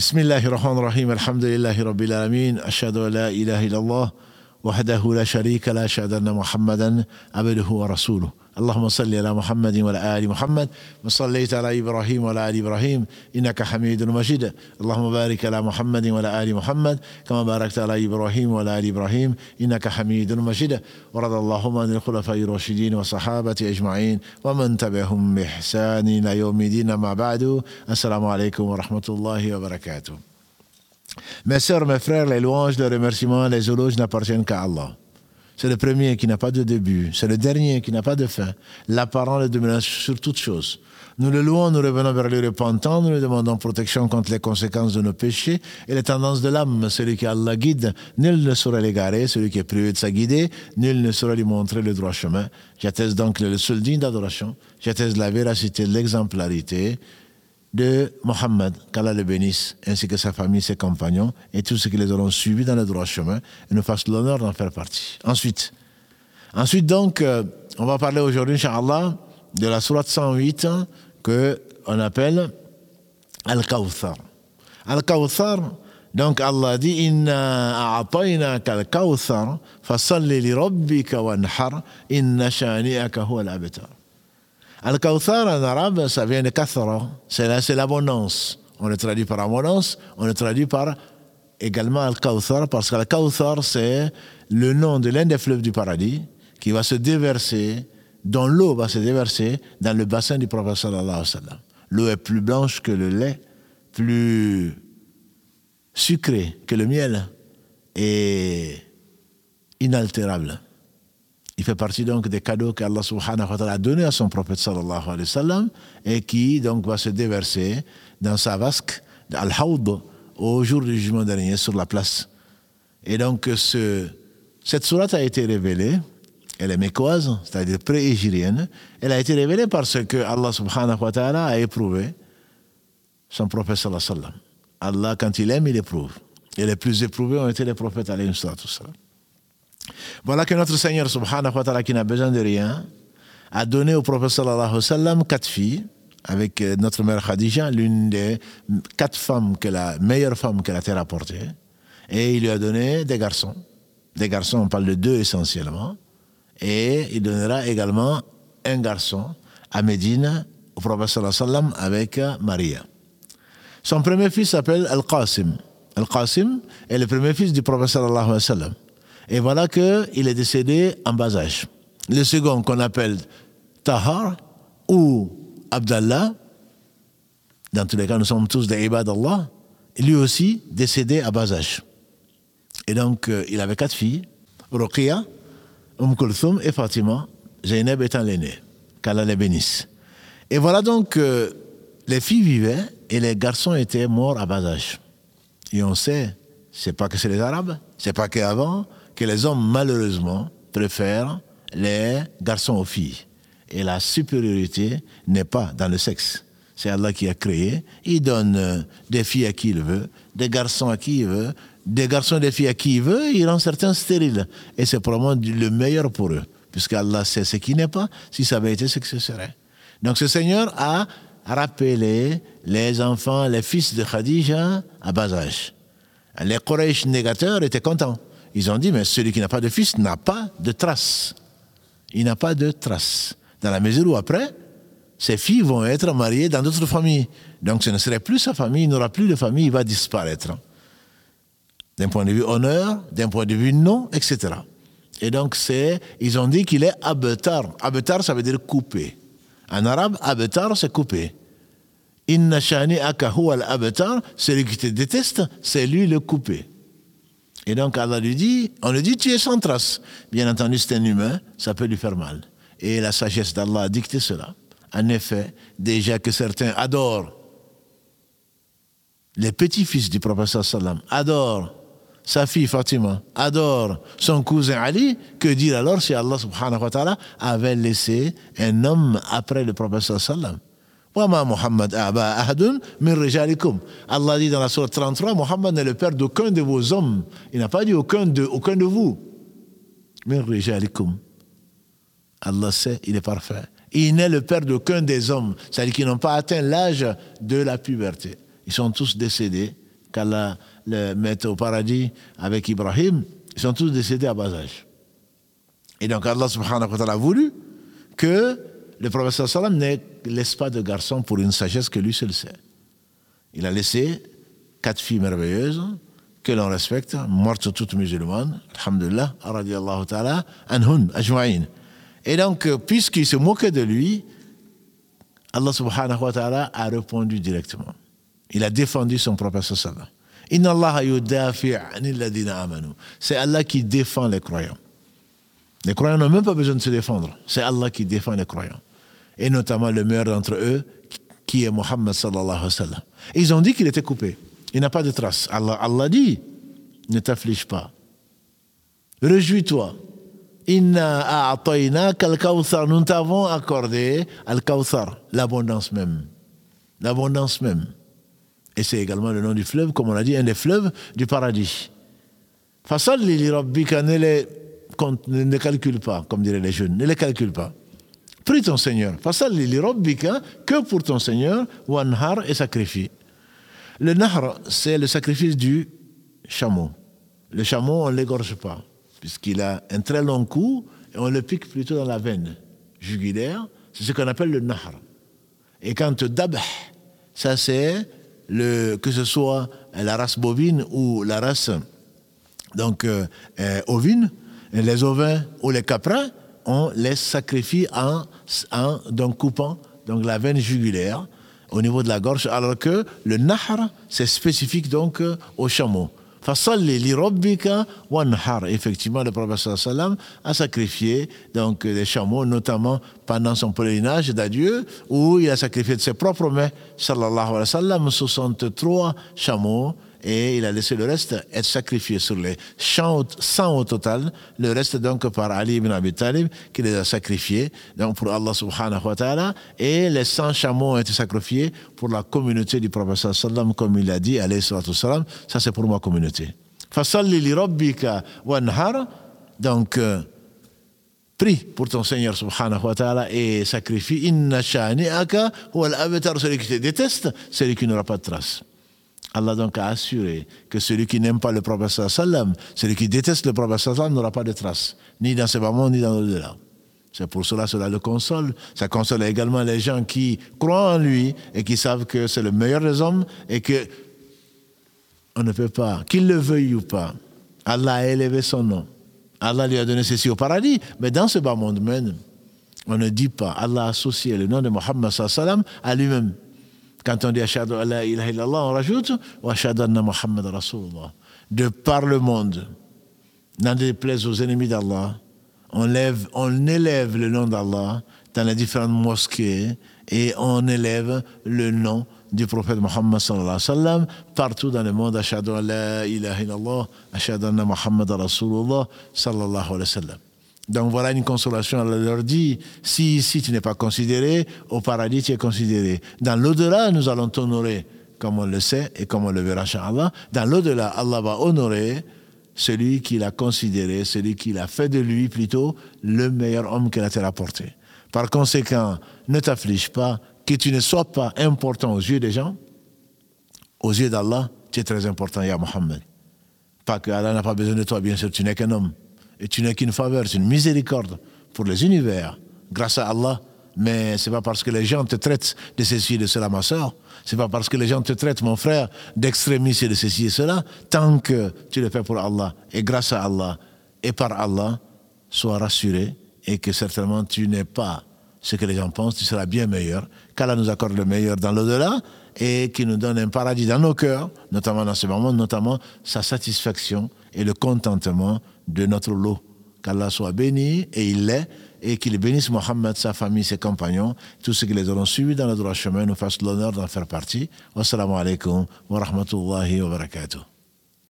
بسم الله الرحمن الرحيم الحمد لله رب العالمين أشهد أن لا إله إلا الله وحده لا شريك له أشهد أن محمدا عبده ورسوله اللهم صل على محمد وعلى آل محمد وصليت على إبراهيم وعلى آل إبراهيم إنك حميد مجيد. اللهم بارك على محمد وعلى آل محمد كما باركت على إبراهيم وعلى آل إبراهيم إنك حميد مجيد. ورضى اللهم عن الخلفاء الراشدين والصحابة أجمعين ومن تبعهم بإحسان إلى يوم الدين ما بعد السلام عليكم ورحمة الله وبركاته. Mes sœurs, mes frères, les louanges, les remerciements, les éloges n'appartiennent qu'à Allah. C'est le premier qui n'a pas de début. C'est le dernier qui n'a pas de fin. L'apparent le dominant sur toutes choses. Nous le louons, nous revenons vers le repentant, nous lui demandons protection contre les conséquences de nos péchés et les tendances de l'âme. Celui qui Allah guide, nul ne saurait l'égarer. Celui qui est privé de sa guidée, nul ne saurait lui montrer le droit chemin. J'atteste donc le seul digne d'adoration. J'atteste la véracité, l'exemplarité de Mohammed, qu'Allah le bénisse, ainsi que sa famille, ses compagnons, et tous ceux qui les auront suivis dans le droit chemin, et nous fassent l'honneur d'en faire partie. Ensuite, ensuite donc, euh, on va parler aujourd'hui, Inch'Allah, de la sourate 108 que on appelle Al-Kawthar. Al-Kawthar, donc Allah dit Inna a'ataynaka al-Kawthar, fasalli li rabbika wanhar, inna shani'aka huwa al-abtar. Al-Kawthar en arabe, ça vient de Kathara, c'est l'abondance. On le traduit par abondance, on le traduit par également Al-Kawthar, parce que Al-Kawthar, c'est le nom de l'un des fleuves du paradis qui va se déverser, dont l'eau va se déverser dans le bassin du prophète. L'eau est plus blanche que le lait, plus sucrée que le miel et inaltérable. Il fait partie donc des cadeaux qu'Allah subhanahu wa ta'ala a donnés à son prophète sallallahu alayhi wa sallam et qui donc va se déverser dans sa vasque, al-hawd, au jour du jugement dernier sur la place. Et donc ce, cette sourate a été révélée, elle est mécoise, c'est-à-dire pré-égirienne, elle a été révélée parce que Allah subhanahu wa ta'ala a éprouvé son prophète sallallahu alayhi wa sallam. Allah, quand il aime, il éprouve. Et les plus éprouvés ont été les prophètes alayhi wa sallam. Voilà que notre Seigneur subhanahu wa ta'ala qui n'a besoin de rien a donné au prophète sallallahu alayhi sallam quatre filles avec notre mère Khadija, l'une des quatre femmes, que la meilleure femme que la terre a portée. Et il lui a donné des garçons. Des garçons, on parle de deux essentiellement. Et il donnera également un garçon à Médine au prophète sallallahu alayhi sallam avec Maria. Son premier fils s'appelle Al-Qasim. Al-Qasim est le premier fils du prophète sallallahu alayhi sallam. Et voilà qu'il est décédé en bas âge. Le second qu'on appelle Tahar ou Abdallah, dans tous les cas nous sommes tous des ibad d'Allah, lui aussi décédé à bas âge. Et donc euh, il avait quatre filles, Ruqiyya, Umm Kulthum et Fatima, Zainab étant l'aînée, qu'Allah les bénisse. Et voilà donc que les filles vivaient et les garçons étaient morts à bas âge. Et on sait, c'est pas que c'est les Arabes, c'est pas qu'avant, que les hommes, malheureusement, préfèrent les garçons aux filles. Et la supériorité n'est pas dans le sexe. C'est Allah qui a créé. Il donne des filles à qui il veut, des garçons à qui il veut, des garçons et des filles à qui il veut, il rend certains stériles. Et c'est probablement le meilleur pour eux, puisque Allah sait ce qui n'est pas, si ça avait été ce que ce serait. Donc ce Seigneur a rappelé les enfants, les fils de Khadija à bas âge. Les Quraysh négateurs étaient contents. Ils ont dit, mais celui qui n'a pas de fils n'a pas de trace. Il n'a pas de trace. Dans la mesure où après, ses filles vont être mariées dans d'autres familles. Donc ce ne serait plus sa famille, il n'aura plus de famille, il va disparaître. D'un point de vue honneur, d'un point de vue nom, etc. Et donc c'est, ils ont dit qu'il est abetar. Abetar, ça veut dire coupé. En arabe, abetar, c'est coupé. Inna shani akahu al abetar, celui qui te déteste, c'est lui le coupé. Et donc Allah lui dit, on lui dit tu es sans trace. Bien entendu, c'est un humain, ça peut lui faire mal. Et la sagesse d'Allah a dicté cela. En effet, déjà que certains adorent les petits-fils du prophète sallam, adorent sa fille Fatima, adore son cousin Ali, que dire alors si Allah subhanahu wa ta'ala avait laissé un homme après le prophète sallam? Allah dit dans la sourate 33, Mohammed n'est le père d'aucun de vos hommes. Il n'a pas dit aucun de, vous. Allah sait, il est parfait. Il n'est le père d'aucun des hommes, c'est-à-dire qu'ils n'ont pas atteint l'âge de la puberté. Ils sont tous décédés qu'Allah le mette au paradis avec Ibrahim, ils sont tous décédés à bas âge. Et donc Allah subhanahu wa ta'ala a voulu que le prophète sallam ne laisse pas de garçon pour une sagesse que lui seul sait. Il a laissé quatre filles merveilleuses que l'on respecte, mortes toutes musulmanes, alhamdulillah, radiallahu ta'ala, anhun, ajma'in. Et donc, puisqu'il se moquait de lui, Allah subhanahu wa ta'ala a répondu directement. Il a défendu son sallam. Inna Allah C'est Allah qui défend les croyants. Les croyants n'ont même pas besoin de se défendre. C'est Allah qui défend les croyants. Et notamment le meilleur d'entre eux, qui est Muhammad sallallahu alayhi wa sallam. Ils ont dit qu'il était coupé. Il n'a pas de trace. Allah, Allah dit, ne t'afflige pas. Réjouis-toi. Inna Nous t'avons accordé al-kawthar, l'abondance même. L'abondance même. Et c'est également le nom du fleuve, comme on l'a dit, un des fleuves du paradis. Fasalli li rabbika, ne les ne calcule pas, comme diraient les jeunes, ne les calcule pas. Prie ton Seigneur. Fasalli li rabbika, que pour ton Seigneur, wanhar et sacrifie. Le nahr, c'est le sacrifice du chameau. Le chameau, on ne l'égorge pas, puisqu'il a un très long cou et on le pique plutôt dans la veine jugulaire. C'est ce qu'on appelle le nahr. Et quand dabh, ça c'est que ce soit la race bovine ou la race donc, euh, euh, ovine, les ovins ou les caprins, on les sacrifie en, donc coupant la veine jugulaire au niveau de la gorge, alors que le nahr, c'est spécifique donc au chameau. Fasalli li rabbika wanhar. Effectivement, le prophète a sacrifié donc des chameaux, notamment pendant son pèlerinage d'adieu, où il a sacrifié de ses propres mains, sallallahu alayhi wa sallam, 63 chameaux et il a laissé le reste être sacrifié sur les 100 au total, le reste donc par Ali ibn Abi Talib qui les a sacrifiés donc pour Allah subhanahu wa ta'ala. Et les 100 chameaux ont été sacrifiés pour la communauté du prophète sallam comme il a dit alayhi sallam, ça c'est pour ma communauté. Fasalli li rabbika wanhar. Donc euh, prie pour ton Seigneur subhanahu wa ta'ala et sacrifie. Inna shani'aka ou al-abtar. Celui qui te déteste, celui qui n'aura pas de trace. Allah donc a assuré que celui qui n'aime pas le prophète sallam, celui qui déteste le prophète sallam n'aura pas de trace, ni dans ce moment, ni dans l'au-delà. C'est pour cela cela le console. Ça console également les gens qui croient en lui et qui savent que c'est le meilleur des hommes et que on ne peut pas, qu'il le veuille ou pas, Allah a élevé son nom. Allah lui a donné ceci au paradis, mais dans ce bas monde même, on ne dit pas, Allah a associé le nom de Mohammed sallam à lui-même. Quand on dit Ashadu Allah ilaha illallah, on rajoute Ashadu anna Muhammad Rasulullah. De par le monde, n'en déplaise aux ennemis d'Allah, on, lève, on élève le nom d'Allah dans les différentes mosquées et on élève le nom du prophète Muhammad sallallahu alayhi wa sallam partout dans le monde. Ashadu Allah ilaha illallah, Ashadu anna Muhammad Rasulullah sallallahu alayhi wa sallam. Donc voilà une consolation. Elle leur dit, si ici tu n'es pas considéré, au paradis tu es considéré. Dans l'au-delà, nous allons t'honorer, comme on le sait et comme on le verra, Allah. Dans l'au-delà, Allah va honorer celui qui l'a considéré, celui qui l'a fait de lui plutôt le meilleur homme qu'elle a été rapporté. Par conséquent, ne t'afflige pas, que tu ne sois pas important aux yeux des gens, aux yeux d'Allah, tu es très important, Ya Muhammad. Pas que Allah n'a pas besoin de toi, bien sûr, tu n'es qu'un homme. Et tu n'es qu'une faveur, c'est une miséricorde pour les univers, grâce à Allah. Mais c'est pas parce que les gens te traitent de ceci et de cela, ma soeur. C'est pas parce que les gens te traitent, mon frère, d'extrémiste et de ceci et cela. Tant que tu le fais pour Allah et grâce à Allah et par Allah, sois rassuré et que certainement tu n'es pas ce que les gens pensent, tu seras bien meilleur. Qu'Allah nous accorde le meilleur dans l'au-delà et qu'il nous donne un paradis dans nos cœurs, notamment dans ce moment, notamment sa satisfaction et le contentement de notre lot. Qu'Allah soit béni, et il l'est, et qu'il bénisse Mohammed, sa famille, ses compagnons, tous ceux qui les auront suivis dans le droit chemin, nous fassent l'honneur d'en faire partie. Wassalamu alaikum wa rahmatullahi wa barakatuh.